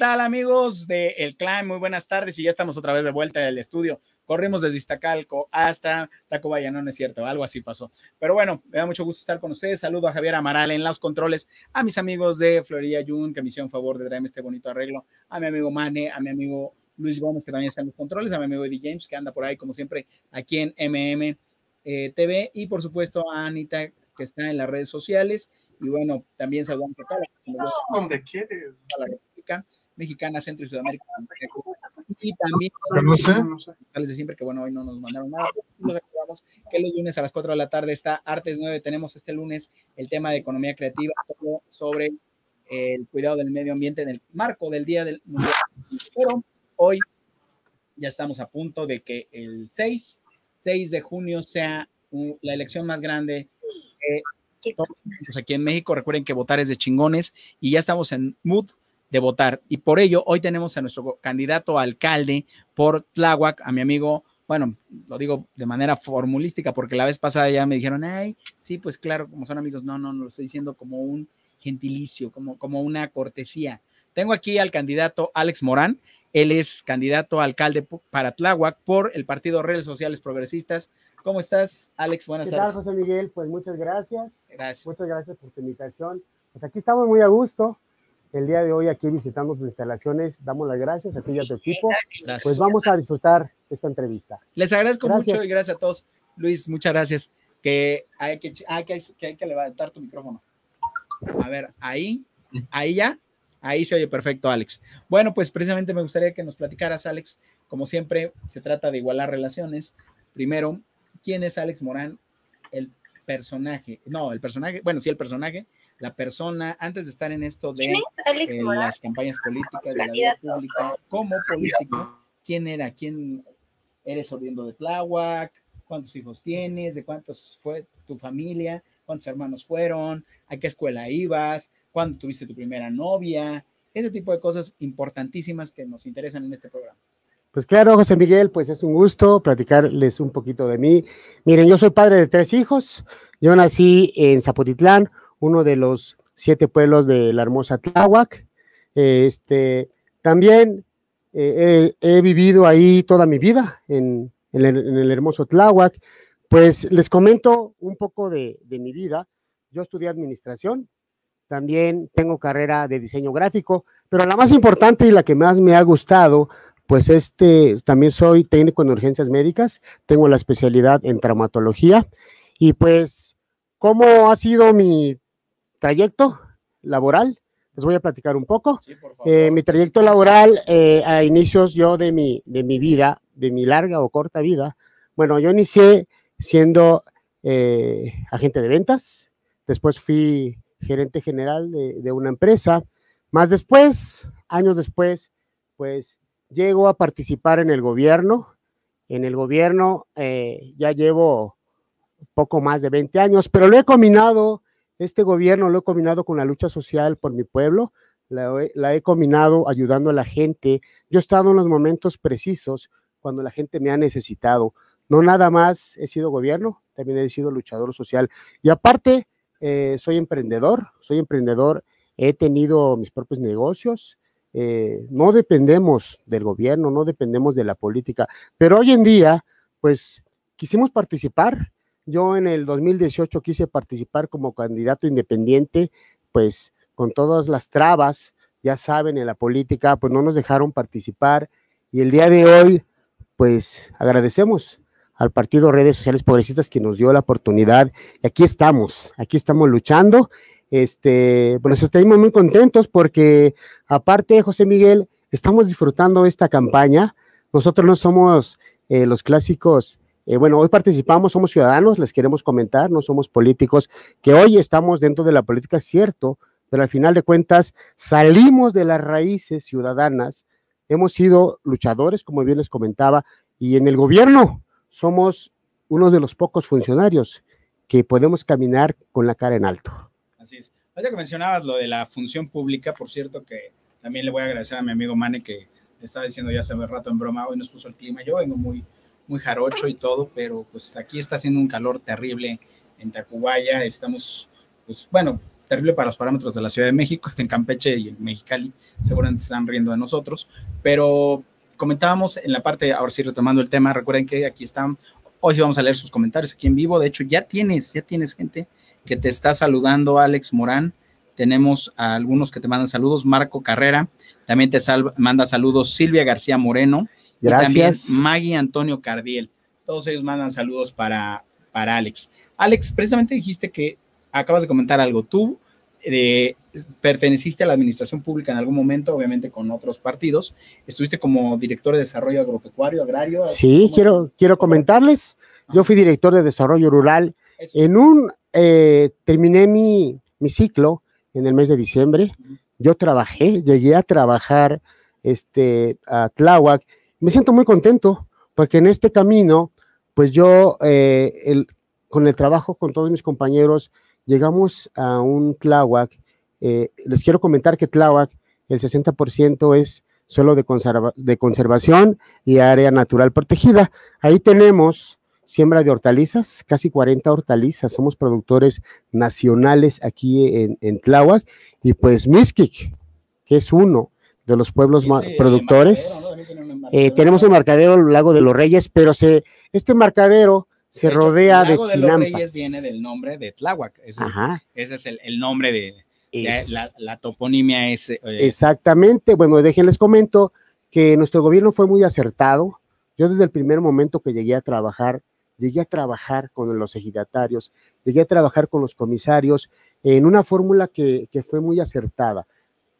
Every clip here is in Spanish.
Hola, ¿qué tal amigos de El Clan? Muy buenas tardes y ya estamos otra vez de vuelta en el estudio. Corrimos desde Iztacalco hasta Tacubaya, no, no es cierto, algo así pasó. Pero bueno, me da mucho gusto estar con ustedes. Saludo a Javier Amaral en los controles, a mis amigos de Florida Jun, que me hicieron favor de traerme este bonito arreglo, a mi amigo Mane, a mi amigo Luis Gómez, que también está en los controles, a mi amigo Eddie James, que anda por ahí, como siempre, aquí en MM eh, TV, y por supuesto a Anita, que está en las redes sociales. Y bueno, también saludamos a toda la, donde quieres. la República Mexicana, Centro y Sudamérica. Y también, no sé, no sé. de siempre que bueno, hoy no nos mandaron nada. Nos acordamos que los lunes a las 4 de la tarde está Artes 9. Tenemos este lunes el tema de economía creativa, todo sobre el cuidado del medio ambiente en el marco del Día del Mundial. Pero hoy ya estamos a punto de que el 6, 6 de junio sea la elección más grande eh, todos aquí en México. Recuerden que votar es de chingones y ya estamos en mood de votar. Y por ello, hoy tenemos a nuestro candidato a alcalde por Tláhuac, a mi amigo, bueno, lo digo de manera formulística, porque la vez pasada ya me dijeron, ay, sí, pues claro, como son amigos, no, no, no lo estoy diciendo como un gentilicio, como, como una cortesía. Tengo aquí al candidato Alex Morán, él es candidato a alcalde para Tláhuac por el Partido Redes Sociales Progresistas. ¿Cómo estás, Alex? Buenas ¿Qué tardes. tal, José Miguel? Pues muchas gracias. Gracias. Muchas gracias por tu invitación. Pues aquí estamos muy a gusto. El día de hoy aquí visitando tus instalaciones, damos las gracias a ti y a tu equipo. Gracias. Pues vamos a disfrutar esta entrevista. Les agradezco Gracias. mucho y gracias a todos. Luis, muchas gracias. Que hay que, hay que, que hay que levantar tu micrófono. A ver, ahí, ahí ya, ahí se oye perfecto, Alex. Bueno, pues precisamente me gustaría que nos platicaras, Alex. Como siempre, se trata de igualar relaciones. Primero, ¿quién es Alex Morán? El personaje, no, el personaje, bueno, sí, el personaje, la persona, antes de estar en esto de ¿Quién es Alex eh, las campañas políticas, de la vida pública, como político, ¿quién era? ¿Quién eres oriundo de Tláhuac? ¿Cuántos hijos tienes? ¿De cuántos fue tu familia? ¿Cuántos hermanos fueron? ¿A qué escuela ibas? ¿Cuándo tuviste tu primera novia? Ese tipo de cosas importantísimas que nos interesan en este programa. Pues claro, José Miguel, pues es un gusto platicarles un poquito de mí. Miren, yo soy padre de tres hijos. Yo nací en Zapotitlán, uno de los siete pueblos de la hermosa Tláhuac. Este, también eh, he, vivido ahí toda mi vida, en, en el, en el hermoso Tláhuac. Pues les comento un poco de, de mi vida. Yo estudié administración, también tengo carrera de diseño gráfico, pero la más importante y la que más me ha gustado pues este, también soy técnico en urgencias médicas, tengo la especialidad en traumatología y pues, ¿cómo ha sido mi trayecto laboral? Les voy a platicar un poco. Sí, por favor. Eh, mi trayecto laboral eh, a inicios yo de mi, de mi vida, de mi larga o corta vida, bueno, yo inicié siendo eh, agente de ventas, después fui gerente general de, de una empresa, más después, años después, pues llego a participar en el gobierno. En el gobierno eh, ya llevo poco más de 20 años, pero lo he combinado, este gobierno lo he combinado con la lucha social por mi pueblo, la, he- combinado ayudando a la gente. Yo he estado en los momentos precisos cuando la gente me ha necesitado. No nada más he sido gobierno, también he sido luchador social. Y aparte, eh, soy emprendedor, soy emprendedor, he tenido mis propios negocios, eh, no dependemos del gobierno, no dependemos de la política, pero hoy en día, pues quisimos participar. Yo en el 2018 quise participar como candidato independiente, pues con todas las trabas, ya saben, en la política, pues no nos dejaron participar. Y el día de hoy, pues agradecemos al Partido Redes Sociales Progresistas que nos dio la oportunidad. Y aquí estamos, aquí estamos luchando. Este, pues estamos muy contentos porque aparte, José Miguel, estamos disfrutando esta campaña. Nosotros no somos eh, los clásicos, eh, bueno, hoy participamos, somos ciudadanos, les queremos comentar, no somos políticos, que hoy estamos dentro de la política, cierto, pero al final de cuentas salimos de las raíces ciudadanas, hemos sido luchadores, como bien les comentaba, y en el gobierno somos uno de los pocos funcionarios que podemos caminar con la cara en alto. Así es. Ahorita que mencionabas lo de la función pública, por cierto, que también le voy a agradecer a mi amigo Mane que estaba diciendo ya hace un rato en broma, hoy nos puso el clima. Yo vengo muy, muy jarocho y todo, pero pues aquí está haciendo un calor terrible en Tacubaya. Estamos, pues bueno, terrible para los parámetros de la Ciudad de México, en Campeche y en Mexicali, seguramente se están riendo de nosotros, pero comentábamos en la parte, ahora sí retomando el tema, recuerden que aquí están, hoy sí vamos a leer sus comentarios aquí en vivo, de hecho ya tienes, ya tienes gente que te está saludando, Alex Morán, tenemos a algunos que te mandan saludos, Marco Carrera, también te manda saludos. Silvia García Moreno, Gracias. y también Maggie Antonio Cardiel, todos ellos mandan saludos para, para Alex. Alex, precisamente dijiste que acabas de comentar algo, tú eh, perteneciste a la administración pública en algún momento, obviamente con otros partidos. Estuviste como director de desarrollo agropecuario, agrario. Sí, quiero, quiero comentarles. Yo fui director de desarrollo rural. Eso. En un, eh, terminé mi, mi ciclo en el mes de diciembre. Yo trabajé, llegué a trabajar este, a Tláhuac. Me siento muy contento porque en este camino, pues yo, eh, con el trabajo con todos mis compañeros, llegamos a un Tláhuac. Eh, les quiero comentar que Tláhuac, el 60% es suelo de, conserva de conservación y área natural protegida. Ahí tenemos siembra de hortalizas, casi 40 hortalizas. Somos productores nacionales aquí en, en Tláhuac. Y pues Mixquic, que es uno de los pueblos productores. ¿no? Eh, tenemos el marcadero el Lago de los Reyes, pero se, este marcadero se de hecho, rodea el de Lago de los chinampas. Reyes viene del nombre de Tláhuac. Ese, Ajá. ese es el, el nombre de, de Es- la, la toponimia. Es, eh, Exactamente. Bueno, déjenles comento que nuestro gobierno fue muy acertado. Yo desde el primer momento que llegué a trabajar, llegué a trabajar con los ejidatarios, llegué a trabajar con los comisarios en una fórmula que, que fue muy acertada.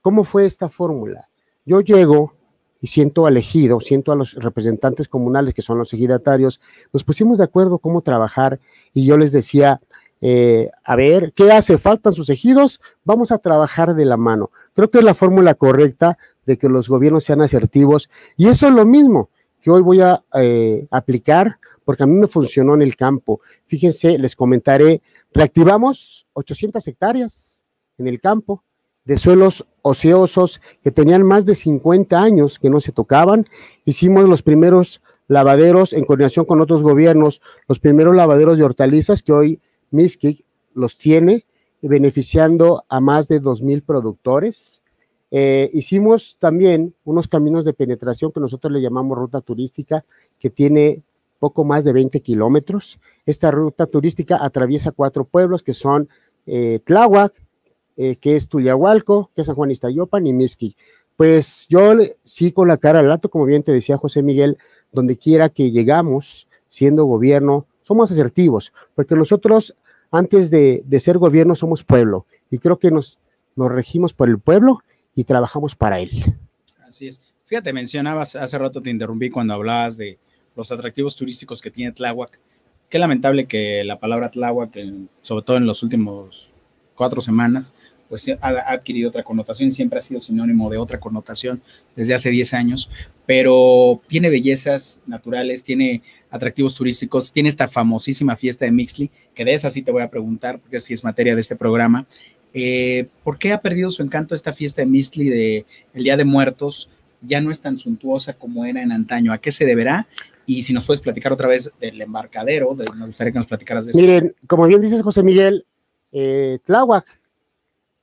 ¿Cómo fue esta fórmula? Yo llego y siento elegido, siento a los representantes comunales que son los ejidatarios, nos pusimos de acuerdo cómo trabajar y yo les decía, eh, a ver, ¿qué hace? ¿Faltan sus ejidos? Vamos a trabajar de la mano. Creo que es la fórmula correcta de que los gobiernos sean asertivos y eso es lo mismo que hoy voy a eh, aplicar porque a mí me funcionó en el campo. Fíjense, les comentaré, reactivamos 800 hectáreas en el campo de suelos ociosos que tenían más de 50 años que no se tocaban. Hicimos los primeros lavaderos en coordinación con otros gobiernos, los primeros lavaderos de hortalizas que hoy Miskik los tiene, beneficiando a más de 2.000 productores. Eh, hicimos también unos caminos de penetración que nosotros le llamamos ruta turística, que tiene poco más de 20 kilómetros. Esta ruta turística atraviesa cuatro pueblos que son eh, Tláhuac, eh, que es Tuliahualco, que es San Juan Iztayopan y Miski. Pues yo sí con la cara al lato, como bien te decía José Miguel, donde quiera que llegamos, siendo gobierno, somos asertivos, porque nosotros antes de, ser gobierno somos pueblo y creo que nos, nos regimos por el pueblo y trabajamos para él. Así es. Fíjate, mencionabas, hace rato te interrumpí cuando hablabas de los atractivos turísticos que tiene Tláhuac. Qué lamentable que la palabra Tláhuac, sobre todo en los últimos cuatro semanas, pues ha, adquirido otra connotación y siempre ha sido sinónimo de otra connotación desde hace 10 años, pero tiene bellezas naturales, tiene atractivos turísticos, tiene esta famosísima fiesta de Mixly, que de esa sí te voy a preguntar, porque así es materia de este programa. Eh, ¿Por qué ha perdido su encanto esta fiesta de Mixly de el Día de Muertos? Ya no es tan suntuosa como era en antaño. ¿A qué se deberá? Y si nos puedes platicar otra vez del embarcadero, de- me gustaría que nos platicaras de eso. Miren, como bien dices José Miguel, eh, Tláhuac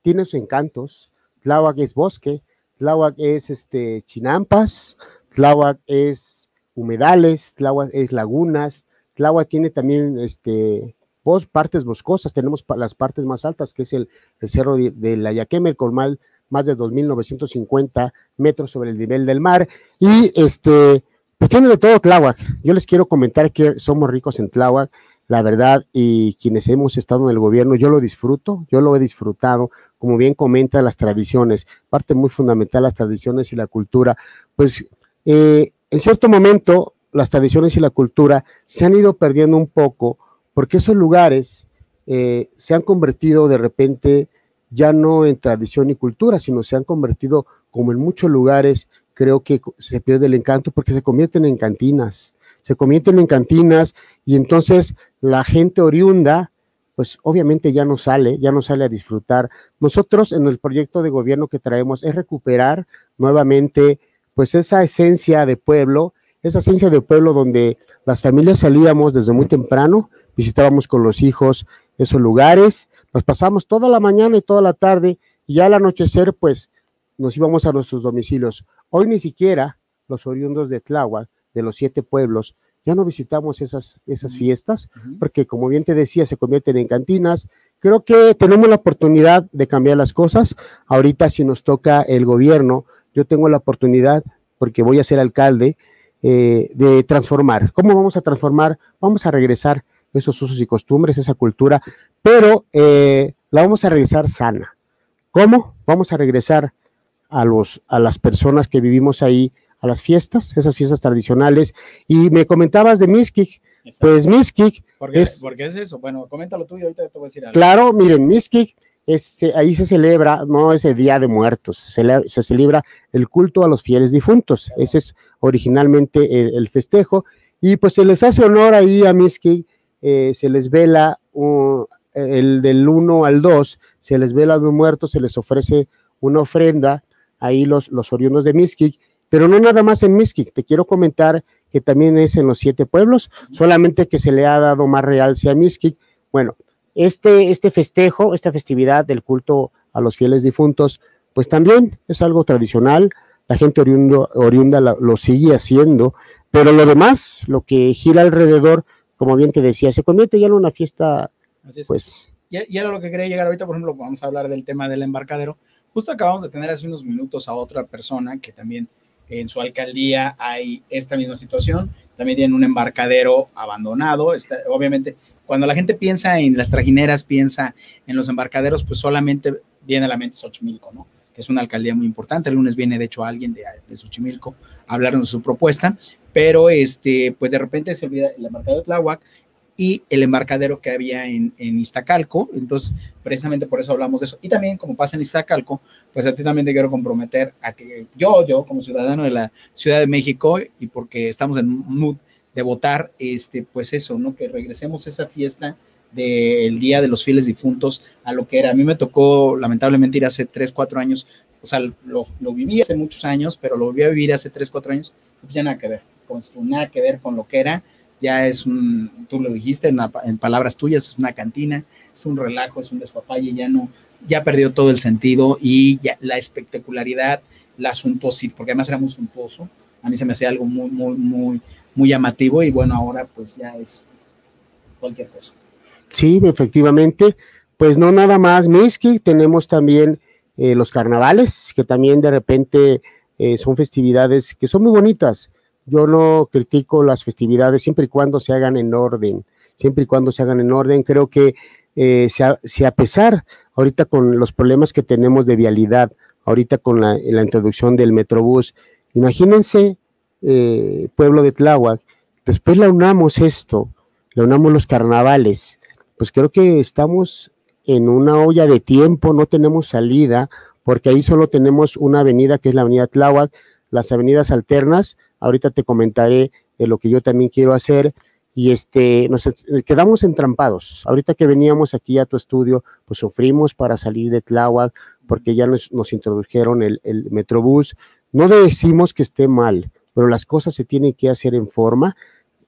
tiene sus encantos. Tláhuac es bosque, Tláhuac es este, chinampas, Tláhuac es humedales, Tláhuac es lagunas, Tláhuac tiene también este, bos- partes boscosas, tenemos las partes más altas, que es el, el cerro de, de la Yaqueme, con más, más de 2.950 metros sobre el nivel del mar, y este, pues tiene de todo Tláhuac. Yo les quiero comentar que somos ricos en Tláhuac, la verdad, y quienes hemos estado en el gobierno, yo lo disfruto, yo lo he disfrutado, como bien comenta las tradiciones, parte muy fundamental las tradiciones y la cultura, pues eh, en cierto momento las tradiciones y la cultura se han ido perdiendo un poco porque esos lugares eh, se han convertido de repente ya no en tradición y cultura, sino se han convertido como en muchos lugares, creo que se pierde el encanto porque se convierten en cantinas, se convierten en cantinas y entonces la gente oriunda, pues obviamente ya no sale, ya no sale a disfrutar. Nosotros en el proyecto de gobierno que traemos es recuperar nuevamente pues esa esencia de pueblo, esa esencia de pueblo donde las familias salíamos desde muy temprano, visitábamos con los hijos esos lugares, Nos pasamos toda la mañana y toda la tarde y ya al anochecer pues nos íbamos a nuestros domicilios. Hoy ni siquiera los oriundos de Tláhuac, de los siete pueblos, ya no visitamos esas, esas fiestas, porque como bien te decía, se convierten en cantinas. Creo que tenemos la oportunidad de cambiar las cosas. Ahorita si nos toca el gobierno, yo tengo la oportunidad, porque voy a ser alcalde, eh, de transformar. ¿Cómo vamos a transformar? Vamos a regresar esos usos y costumbres, esa cultura, pero eh, la vamos a regresar sana. ¿Cómo? Vamos a regresar a, los, a las personas que vivimos ahí, a las fiestas, esas fiestas tradicionales. Y me comentabas de Miskik, pues Miskik ¿Por qué, es, es eso? Bueno, coméntalo tú y ahorita te voy a decir algo. Claro, miren, Miskik, es, ahí se celebra, no ese Día de Muertos, se, se, celebra el culto a los fieles difuntos. Ese es originalmente el, festejo. Y pues se les hace honor ahí a Miskik, eh, se les vela el del 1 al 2, se les vela de un muerto, se les ofrece una ofrenda ahí los, los oriundos de Miskik pero no nada más en Mixquic, te quiero comentar que también es en los siete pueblos, solamente que se le ha dado más realce a Mixquic. Bueno, este, este festejo, esta festividad del culto a los fieles difuntos, pues también es algo tradicional, la gente oriunda lo, sigue haciendo, pero lo demás, lo que gira alrededor, como bien te decía, se convierte ya en una fiesta, pues... Y, y era lo que quería llegar ahorita, por ejemplo, vamos a hablar del tema del embarcadero. Justo acabamos de tener hace unos minutos a otra persona que también en su alcaldía hay esta misma situación. También tienen un embarcadero abandonado. obviamente, cuando la gente piensa en las trajineras, piensa en los embarcaderos, pues solamente viene a la mente Xochimilco, ¿no? Que es una alcaldía muy importante. El lunes viene, de hecho, alguien de, de Xochimilco a hablarnos de su propuesta, pero este, pues de repente se olvida el embarcadero de Tláhuac y el embarcadero que había en, en, Iztacalco. Entonces, precisamente por eso hablamos de eso. Y también, como pasa en Iztacalco, pues a ti también te quiero comprometer a que yo, yo como ciudadano de la Ciudad de México, y porque estamos en mood de votar, este, pues eso, ¿no? Que regresemos a esa fiesta del Día de los Fieles Difuntos a lo que era. A mí me tocó, lamentablemente, ir hace 3, 4 años, o sea, lo, lo viví hace muchos años, pero lo volví a vivir hace 3, 4 años, pues ya nada que ver, con, nada que ver con lo que era ya es un, tú lo dijiste en, palabras tuyas, es una cantina, es un relajo, es un despapalle, ya no, ya perdió todo el sentido y ya la espectacularidad, la suntuosidad, porque además era muy suntuoso, a mí se me hacía algo muy, muy, muy, muy llamativo y bueno, ahora pues ya es cualquier cosa. Sí, efectivamente, pues no nada más Miski, tenemos también eh, los carnavales, que también de repente eh, son festividades que son muy bonitas yo no critico las festividades siempre y cuando se hagan en orden, siempre y cuando se hagan en orden. Creo que eh, si, a, pesar, ahorita con los problemas que tenemos de vialidad, ahorita con la, introducción del Metrobús, imagínense, eh, pueblo de Tláhuac, después la unamos esto, la unamos los carnavales, pues creo que estamos en una olla de tiempo, no tenemos salida, porque ahí solo tenemos una avenida que es la avenida Tláhuac, las avenidas alternas, ahorita te comentaré lo que yo también quiero hacer y este, nos quedamos entrampados. Ahorita que veníamos aquí a tu estudio, pues sufrimos para salir de Tláhuac porque ya nos, introdujeron el, el, Metrobús. No decimos que esté mal, pero las cosas se tienen que hacer en forma.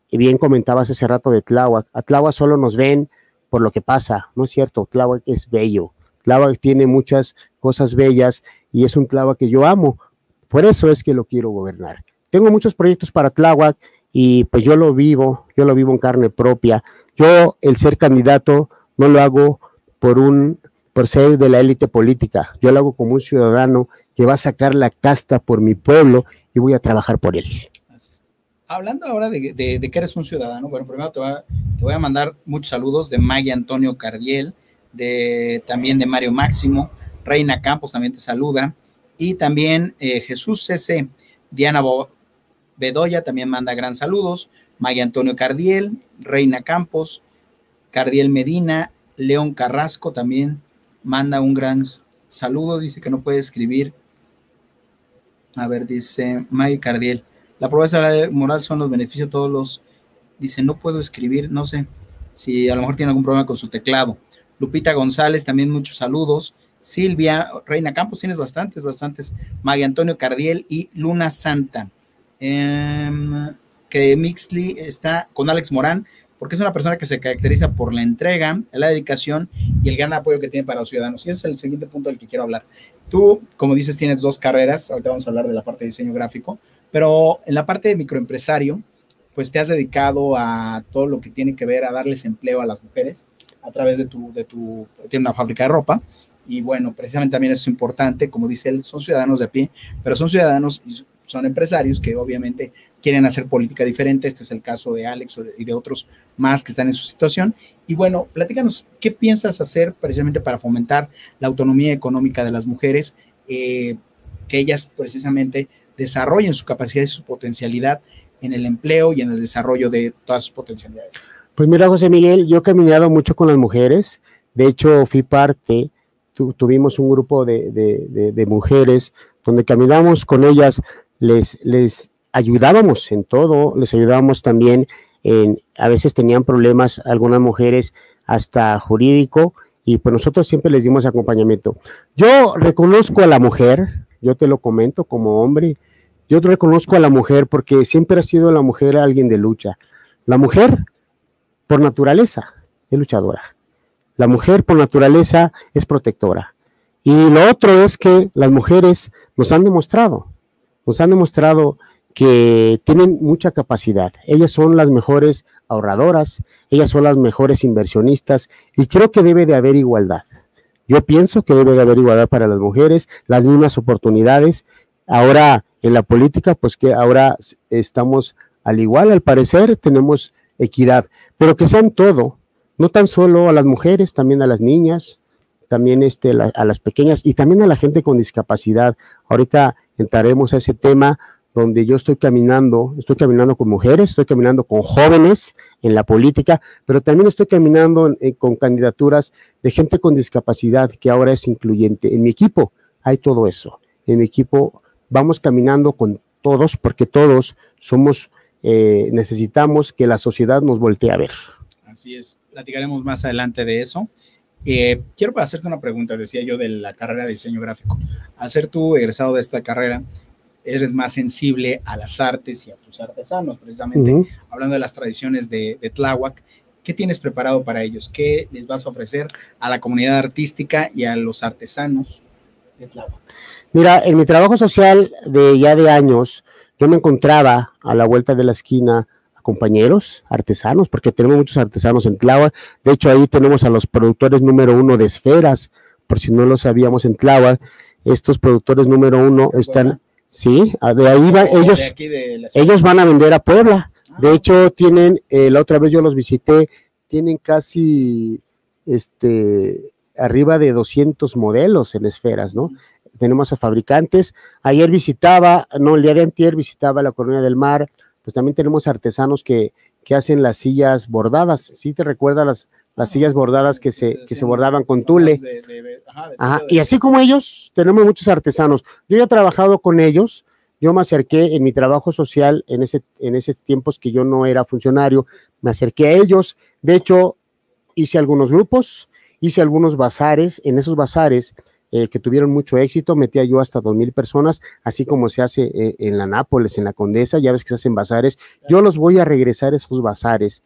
Y bien comentabas hace rato de Tláhuac. A Tláhuac solo nos ven por lo que pasa, ¿no es cierto? Tláhuac es bello. Tláhuac tiene muchas cosas bellas y es un Tláhuac que yo amo. Por eso es que lo quiero gobernar. Tengo muchos proyectos para Tláhuac y pues yo lo vivo, yo lo vivo en carne propia. Yo el ser candidato no lo hago por un por ser de la élite política. Yo lo hago como un ciudadano que va a sacar la casta por mi pueblo y voy a trabajar por él. Hablando ahora de, que eres un ciudadano, bueno, primero te, voy a mandar muchos saludos de Maggie Antonio Cardiel, de, también de Mario Máximo, Reina Campos también te saluda, y también eh, Jesús CC, Diana Bedoya también manda gran saludos. Maya Antonio Cardiel, Reina Campos, Cardiel Medina, León Carrasco también manda un gran saludo. Dice que no puede escribir. A ver, dice Maya Cardiel. La de moral son los beneficios de todos los. Dice, no puedo escribir, no sé si a lo mejor tiene algún problema con su teclado. Lupita González, también muchos saludos. Silvia, Reina Campos, tienes bastantes, bastantes. Maya Antonio Cardiel y Luna Santa. Em, que Mixley está con Alex Morán, porque es una persona que se caracteriza por la entrega, la dedicación y el gran apoyo que tiene para los ciudadanos. Y es el siguiente punto del que quiero hablar. Tú, como dices, tienes dos carreras, ahorita vamos a hablar de la parte de diseño gráfico, pero en la parte de microempresario, pues te has dedicado a todo lo que tiene que ver a darles empleo a las mujeres a través de tu, de tu, tiene una fábrica de ropa, y bueno, precisamente también es importante, como dice él, son ciudadanos de pie, pero son ciudadanos son empresarios que obviamente quieren hacer política diferente. Este es el caso de Alex y de otros más que están en su situación. Y bueno, platícanos, ¿qué piensas hacer precisamente para fomentar la autonomía económica de las mujeres? Eh, que ellas precisamente desarrollen su capacidad y su potencialidad en el empleo y en el desarrollo de todas sus potencialidades. Pues mira, José Miguel, yo he caminado mucho con las mujeres. De hecho, fui parte, tuvimos un grupo de, mujeres donde caminamos con ellas, les, ayudábamos en todo, les ayudábamos también en, a veces tenían problemas algunas mujeres hasta jurídico y pues nosotros siempre les dimos acompañamiento. Yo reconozco a la mujer, yo te lo comento como hombre, yo reconozco a la mujer porque siempre ha sido la mujer alguien de lucha. La mujer, por naturaleza, es luchadora. La mujer, por naturaleza, es protectora. Y lo otro es que las mujeres nos han demostrado, nos han demostrado que tienen mucha capacidad. Ellas son las mejores ahorradoras, ellas son las mejores inversionistas y creo que debe de haber igualdad. Yo pienso que debe de haber igualdad para las mujeres, las mismas oportunidades. Ahora en la política, pues que ahora estamos al igual, al parecer tenemos equidad, pero que sean todo, no tan solo a las mujeres, también a las niñas, también este, a las pequeñas y también a la gente con discapacidad. Ahorita entraremos a ese tema donde yo estoy caminando, estoy caminando con mujeres, estoy caminando con jóvenes en la política, pero también estoy caminando con candidaturas de gente con discapacidad que ahora es incluyente. En mi equipo hay todo eso. En mi equipo vamos caminando con todos porque todos somos, eh, necesitamos que la sociedad nos voltee a ver. Así es, platicaremos más adelante de eso. Eh, quiero hacerte una pregunta, decía yo, de la carrera de diseño gráfico. Al ser tú egresado de esta carrera, eres más sensible a las artes y a tus artesanos, precisamente hablando de las tradiciones de, de, Tláhuac. ¿Qué tienes preparado para ellos? ¿Qué les vas a ofrecer a la comunidad artística y a los artesanos de Tláhuac? Mira, en mi trabajo social de ya de años, yo me encontraba a la vuelta de la esquina compañeros artesanos, porque tenemos muchos artesanos en Tláhuac. De hecho, ahí tenemos a los productores número uno de esferas, por si no lo sabíamos en Tláhuac. Estos productores número uno están Sí, de ahí van, ellos, ellos van a vender a Puebla. De ah. hecho, tienen, eh, la otra vez yo los visité, tienen casi, este, arriba de 200 modelos en esferas, ¿no? Tenemos a fabricantes. Ayer visitaba, no, el día de antier visitaba la Colonia del Mar, pues también tenemos artesanos que, que hacen las sillas bordadas. ¿Sí te recuerda las, las sillas bordadas que se, que se bordaban con tule. Y así como ellos, tenemos muchos artesanos. Yo ya he trabajado con ellos, yo me acerqué en mi trabajo social, en, ese, en esos tiempos que yo no era funcionario, me acerqué a ellos. De hecho, hice algunos grupos, hice algunos bazares. En esos bazares eh, que tuvieron mucho éxito, metía yo hasta dos mil personas, así como se hace eh, en la Nápoles, en la Condesa, ya ves que se hacen bazares. Yo los voy a regresar a esos bazares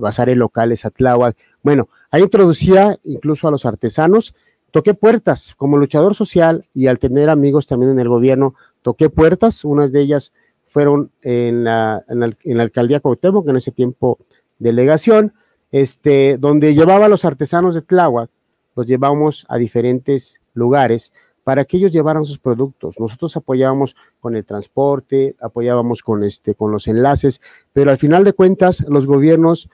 bazares locales, Atláhuac. Bueno, ahí introducía incluso a los artesanos, toqué puertas como luchador social y al tener amigos también en el gobierno, toqué puertas, unas de ellas fueron en la, en la, alcaldía Cuauhtémoc, en ese tiempo delegación, este, donde llevaba a los artesanos de Tláhuac, los llevamos a diferentes lugares para que ellos llevaran sus productos. Nosotros apoyábamos con el transporte, apoyábamos con, este, con los enlaces, pero al final de cuentas los gobiernos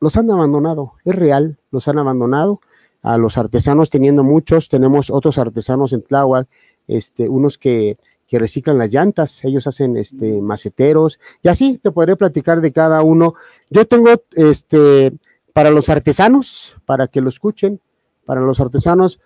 los han abandonado, es real, los han abandonado. A los artesanos teniendo muchos, tenemos otros artesanos en Tláhuac, este, unos que, que reciclan las llantas, ellos hacen este, maceteros, y así te podré platicar de cada uno. Yo tengo este, para los artesanos, para que lo escuchen, para los artesanos,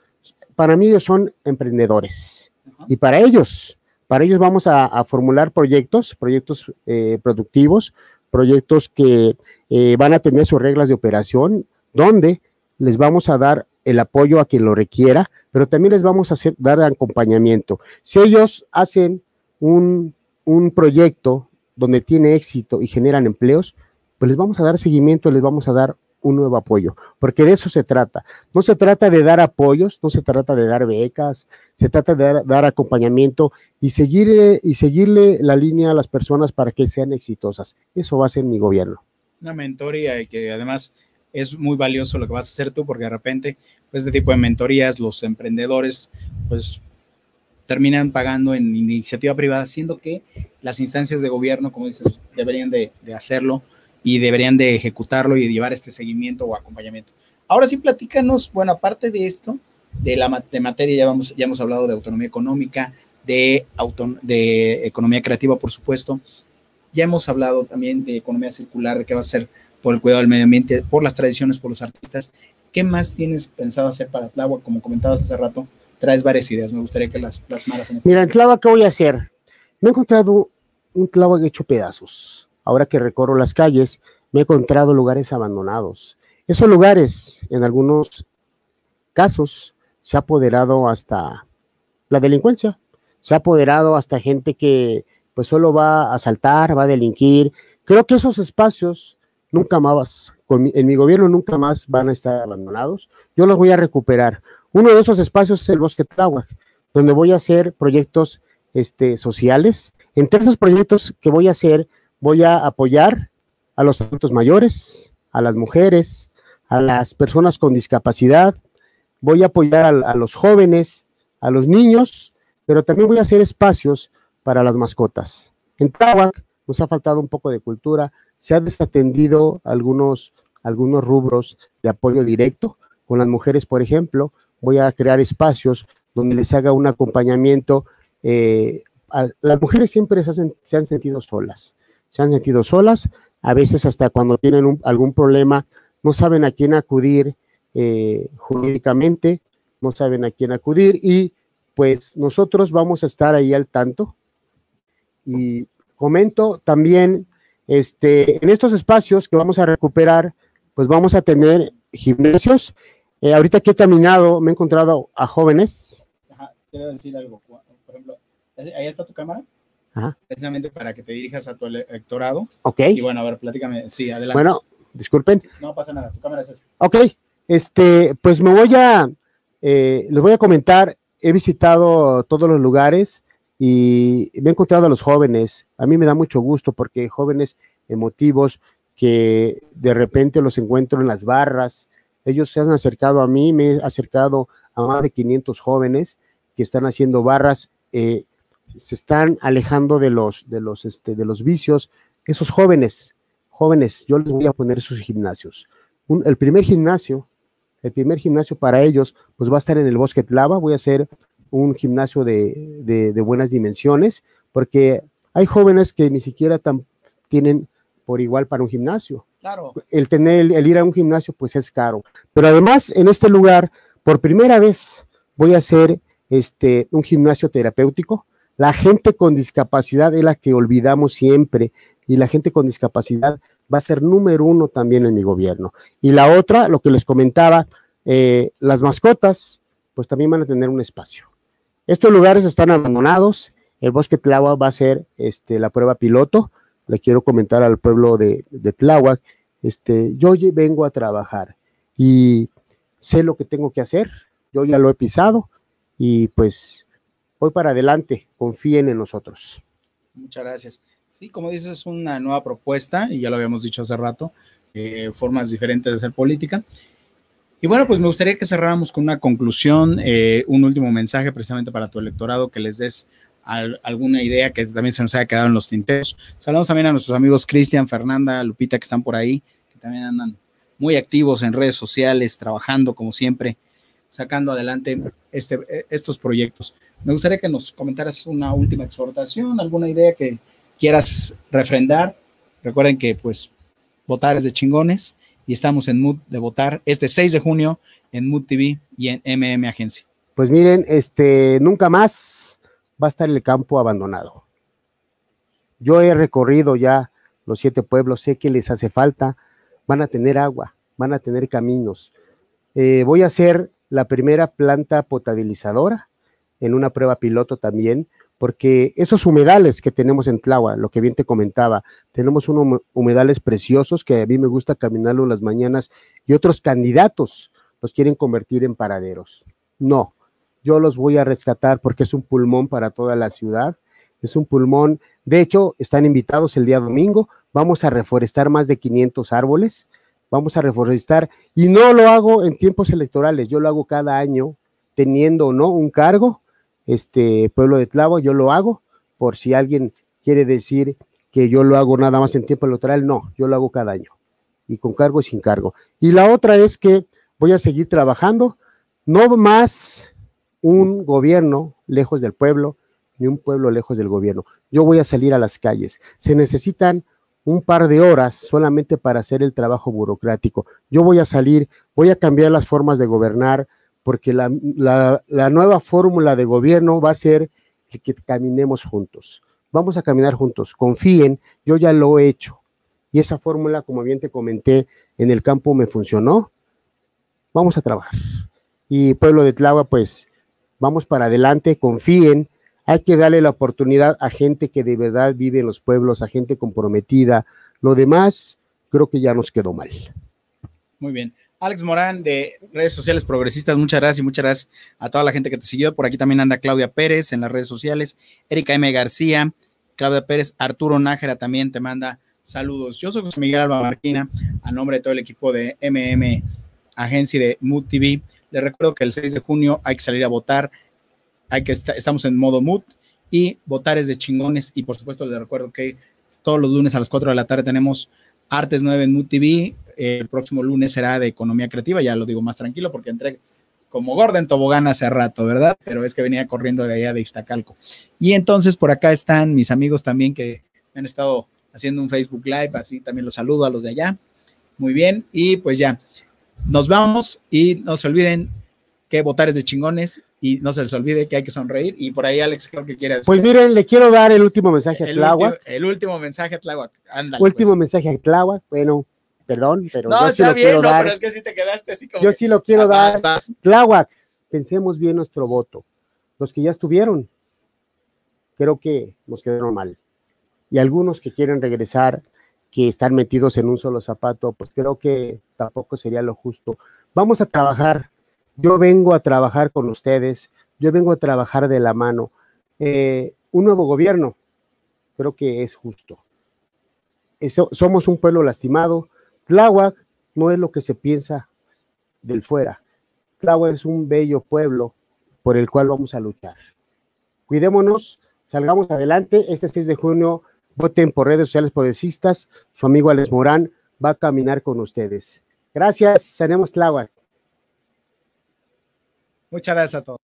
para mí ellos son emprendedores. Y para ellos, para ellos vamos a, formular proyectos, proyectos eh, productivos, proyectos que eh, van a tener sus reglas de operación, donde les vamos a dar el apoyo a quien lo requiera, pero también les vamos a hacer, dar acompañamiento. Si ellos hacen un, un proyecto donde tiene éxito y generan empleos, pues les vamos a dar seguimiento, les vamos a dar un nuevo apoyo, porque de eso se trata. No se trata de dar apoyos, no se trata de dar becas, se trata de dar, acompañamiento y seguirle, y seguirle la línea a las personas para que sean exitosas. Eso va a ser mi gobierno. Una mentoría que además es muy valioso lo que vas a hacer tú, porque de repente, pues este tipo de mentorías, los emprendedores, pues terminan pagando en iniciativa privada, siendo que las instancias de gobierno, como dices, deberían de, de hacerlo y deberían de ejecutarlo y llevar este seguimiento o acompañamiento. Ahora sí, platícanos, bueno, aparte de esto, de la de materia, ya, vamos, ya hemos hablado de autonomía económica, de, de economía creativa, por supuesto. Ya hemos hablado también de economía circular, de qué va a ser por el cuidado del medio ambiente, por las tradiciones, por los artistas. ¿Qué más tienes pensado hacer para Tláhuac? Como comentabas hace rato, traes varias ideas. Me gustaría que las plasmaras en este Mira, en Tláhuac, ¿qué voy a hacer? Me he encontrado un Tláhuac hecho pedazos ahora que recorro las calles, me he encontrado lugares abandonados. Esos lugares, en algunos casos, se ha apoderado hasta la delincuencia, se ha apoderado hasta gente que pues solo va a asaltar, va a delinquir. Creo que esos espacios nunca más, en mi gobierno nunca más van a estar abandonados. Yo los voy a recuperar. Uno de esos espacios es el Bosque Tláhuac, donde voy a hacer proyectos este, sociales. Entre esos proyectos que voy a hacer, voy a apoyar a los adultos mayores, a las mujeres, a las personas con discapacidad, voy a apoyar a, los jóvenes, a los niños, pero también voy a hacer espacios para las mascotas. En Tahuac nos ha faltado un poco de cultura, se han desatendido algunos, algunos rubros de apoyo directo. Con las mujeres, por ejemplo, voy a crear espacios donde les haga un acompañamiento. Eh, las mujeres siempre se han sentido solas se han sentido solas, a veces hasta cuando tienen algún problema no saben a quién acudir eh, jurídicamente, no saben a quién acudir y pues nosotros vamos a estar ahí al tanto. Y comento también, este, en estos espacios que vamos a recuperar, pues vamos a tener gimnasios. Eh, ahorita que he caminado, me he encontrado a jóvenes. Ajá, quiero decir algo, por ejemplo, ¿ahí está tu cámara? Precisamente para que te dirijas a tu electorado. Ok. Y bueno, a ver, platícame. Sí, adelante. Bueno, disculpen. No pasa nada, tu cámara es esa. Ok, este, pues me voy a, eh, les voy a comentar, he visitado todos los lugares y me he encontrado a los jóvenes. A mí me da mucho gusto porque jóvenes emotivos que de repente los encuentro en las barras, ellos se han acercado a mí, me he acercado a más de 500 jóvenes que están haciendo barras. Eh, se están alejando de los, de los, este, de los vicios. Esos jóvenes, jóvenes, yo les voy a poner sus gimnasios. el primer gimnasio, el primer gimnasio para ellos, pues va a estar en el Bosque Tlava. Voy a hacer un gimnasio de, de, buenas dimensiones, porque hay jóvenes que ni siquiera tienen por igual para un gimnasio. Claro. El tener, el ir a un gimnasio, pues es caro. Pero además, en este lugar, por primera vez, voy a hacer este, un gimnasio terapéutico la gente con discapacidad es la que olvidamos siempre y la gente con discapacidad va a ser número uno también en mi gobierno. Y la otra, lo que les comentaba, eh, las mascotas, pues también van a tener un espacio. Estos lugares están abandonados. El bosque Tláhuac va a ser este, la prueba piloto. Le quiero comentar al pueblo de, de este, yo vengo a trabajar y sé lo que tengo que hacer. Yo ya lo he pisado y pues Voy para adelante, confíen en nosotros. Muchas gracias. Sí, como dices, es una nueva propuesta y ya lo habíamos dicho hace rato, eh, formas diferentes de hacer política. Y bueno, pues me gustaría que cerráramos con una conclusión, eh, un último mensaje precisamente para tu electorado, que les des alguna idea que también se nos haya quedado en los tinteros. Saludamos también a nuestros amigos Cristian, Fernanda, Lupita, que están por ahí, que también andan muy activos en redes sociales, trabajando como siempre, sacando adelante este, estos proyectos. Me gustaría que nos comentaras una última exhortación, alguna idea que quieras refrendar. Recuerden que pues votar es de chingones y estamos en Mood de votar este 6 de junio en Mood TV y en MM Agencia. Pues miren, este nunca más va a estar el campo abandonado. Yo he recorrido ya los siete pueblos, sé que les hace falta, van a tener agua, van a tener caminos. Eh, voy a hacer la primera planta potabilizadora en una prueba piloto también. porque esos humedales que tenemos en Tláhuac, lo que bien te comentaba, tenemos unos humedales preciosos que a mí me gusta caminarlo las mañanas y otros candidatos los quieren convertir en paraderos. No, yo los voy a rescatar porque es un pulmón para toda la ciudad, es un pulmón, de hecho, están invitados el día domingo, vamos a reforestar más de 500 árboles, vamos a reforestar y no lo hago en tiempos electorales, yo lo hago cada año teniendo o no un cargo este pueblo de Tlavo, yo lo hago, por si alguien quiere decir que yo lo hago nada más en tiempo electoral, no, yo lo hago cada año, y con cargo y sin cargo. Y la otra es que voy a seguir trabajando, no más un gobierno lejos del pueblo, ni un pueblo lejos del gobierno. Yo voy a salir a las calles. Se necesitan un par de horas solamente para hacer el trabajo burocrático. Yo voy a salir, voy a cambiar las formas de gobernar, porque la, nueva fórmula de gobierno va a ser que caminemos juntos. Vamos a caminar juntos, confíen, yo ya lo he hecho. Y esa fórmula, como bien te comenté, en el campo me funcionó. Vamos a trabajar. Y pueblo de Tlava, pues vamos para adelante, confíen. Hay que darle la oportunidad a gente que de verdad vive en los pueblos, a gente comprometida. Lo demás, creo que ya nos quedó mal. Muy bien. Alex Morán de redes sociales progresistas, muchas gracias y muchas gracias a toda la gente que te siguió. Por aquí también anda Claudia Pérez en las redes sociales, Erika M. García, Claudia Pérez, Arturo Nájera también te manda saludos. Yo soy José Miguel Alba Marquina, a nombre de todo el equipo de MM Agencia de Mood TV. Les recuerdo que el 6 de junio hay que salir a votar, hay que estamos en modo Mood y votar es de chingones. Y por supuesto les recuerdo que todos los lunes a las 4 de la tarde tenemos Artes 9 en Mood TV, el próximo lunes será de economía creativa, ya lo digo más tranquilo porque entré como Gordon Tobogán hace rato, ¿verdad? Pero es que venía corriendo de allá de Iztacalco. Y entonces por acá están mis amigos también que han estado haciendo un Facebook Live, así también los saludo a los de allá. Muy bien, y pues ya, nos vamos y no se olviden que votar es de chingones y no se les olvide que hay que sonreír. Y por ahí Alex creo que quiere Pues miren, le quiero dar el último mensaje a Tláhuac. El, último mensaje a Tláhuac. último pues. mensaje a Tláhuac. Bueno, perdón, pero yo sí lo quiero dar. pero es que sí te quedaste así como Yo sí lo quiero dar. Tláhuac, pensemos bien nuestro voto. Los que ya estuvieron, creo que nos quedaron mal. Y algunos que quieren regresar, que están metidos en un solo zapato, pues creo que tampoco sería lo justo. Vamos a trabajar. Yo vengo a trabajar con ustedes. Yo vengo a trabajar de la mano. Eh, un nuevo gobierno, creo que es justo. somos un pueblo lastimado, Tláhuac no es lo que se piensa del fuera. Tláhuac es un bello pueblo por el cual vamos a luchar. Cuidémonos, salgamos adelante. Este 6 de junio, voten por redes sociales progresistas. Su amigo Alex Morán va a caminar con ustedes. Gracias, tenemos Tláhuac. Muchas gracias a todos.